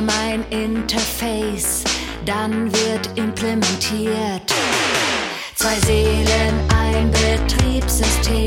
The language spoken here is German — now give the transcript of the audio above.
mein Interface, dann wird implementiert. Zwei Seelen, ein Betriebssystem.